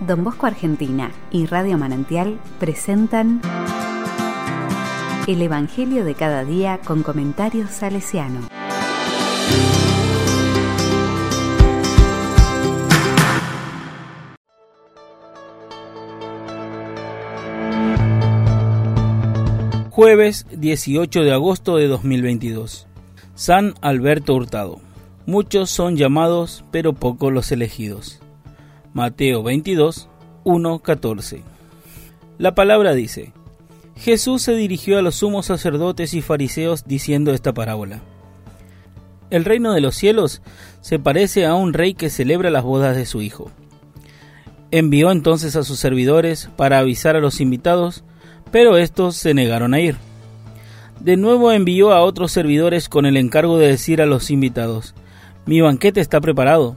Don Bosco Argentina y Radio Manantial presentan El Evangelio de cada día con comentarios salesiano. Jueves 18 de agosto de 2022. San Alberto Hurtado. Muchos son llamados, pero pocos los elegidos. Mateo 22, 1, 14. La palabra dice, Jesús se dirigió a los sumos sacerdotes y fariseos diciendo esta parábola. El reino de los cielos se parece a un rey que celebra las bodas de su hijo. Envió entonces a sus servidores para avisar a los invitados, pero estos se negaron a ir. De nuevo envió a otros servidores con el encargo de decir a los invitados, Mi banquete está preparado,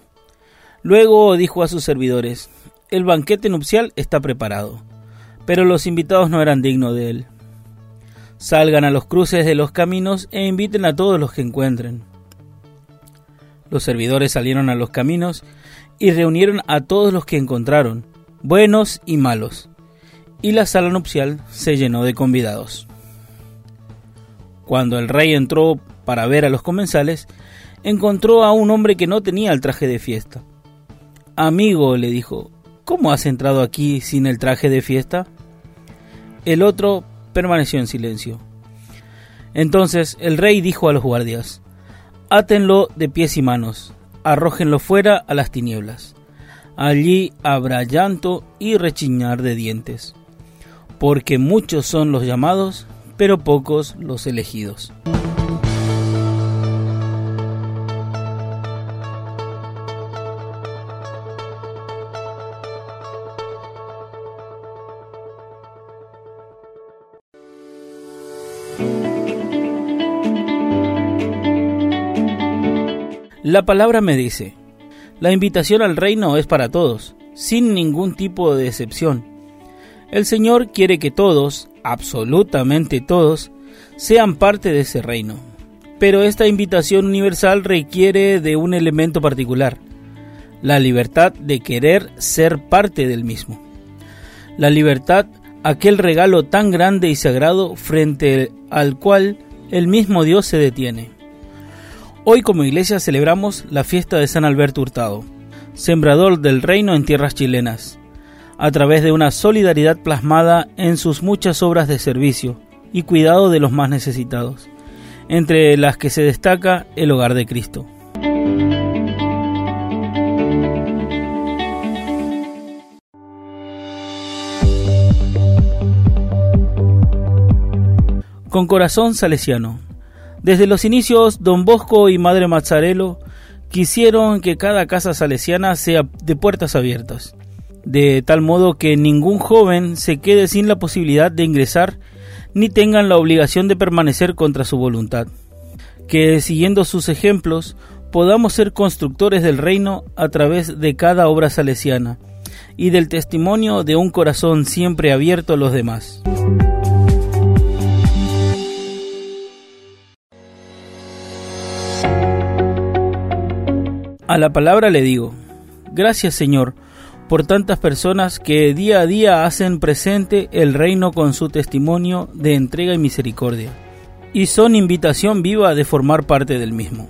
Luego dijo a sus servidores, el banquete nupcial está preparado, pero los invitados no eran dignos de él. Salgan a los cruces de los caminos e inviten a todos los que encuentren. Los servidores salieron a los caminos y reunieron a todos los que encontraron, buenos y malos y la sala nupcial se llenó de convidados. Cuando el rey entró para ver a los comensales, encontró a un hombre que no tenía el traje de fiesta. Amigo, le dijo, ¿cómo has entrado aquí sin el traje de fiesta? El otro permaneció en silencio. Entonces el rey dijo a los guardias, Átenlo de pies y manos, arrójenlo fuera a las tinieblas. Allí habrá llanto y rechiñar de dientes porque muchos son los llamados, pero pocos los elegidos. La palabra me dice, la invitación al reino es para todos, sin ningún tipo de excepción el Señor quiere que todos, absolutamente todos, sean parte de ese reino. Pero esta invitación universal requiere de un elemento particular, la libertad de querer ser parte del mismo. La libertad, aquel regalo tan grande y sagrado frente al cual el mismo Dios se detiene. Hoy como iglesia celebramos la fiesta de San Alberto Hurtado, sembrador del reino en tierras chilenas a través de una solidaridad plasmada en sus muchas obras de servicio y cuidado de los más necesitados, entre las que se destaca el hogar de Cristo. Con corazón salesiano. Desde los inicios, don Bosco y Madre Mazzarello quisieron que cada casa salesiana sea de puertas abiertas de tal modo que ningún joven se quede sin la posibilidad de ingresar ni tengan la obligación de permanecer contra su voluntad. Que siguiendo sus ejemplos podamos ser constructores del reino a través de cada obra salesiana y del testimonio de un corazón siempre abierto a los demás. A la palabra le digo, gracias Señor, por tantas personas que día a día hacen presente el reino con su testimonio de entrega y misericordia, y son invitación viva de formar parte del mismo.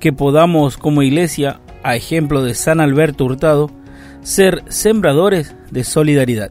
Que podamos como iglesia, a ejemplo de San Alberto Hurtado, ser sembradores de solidaridad.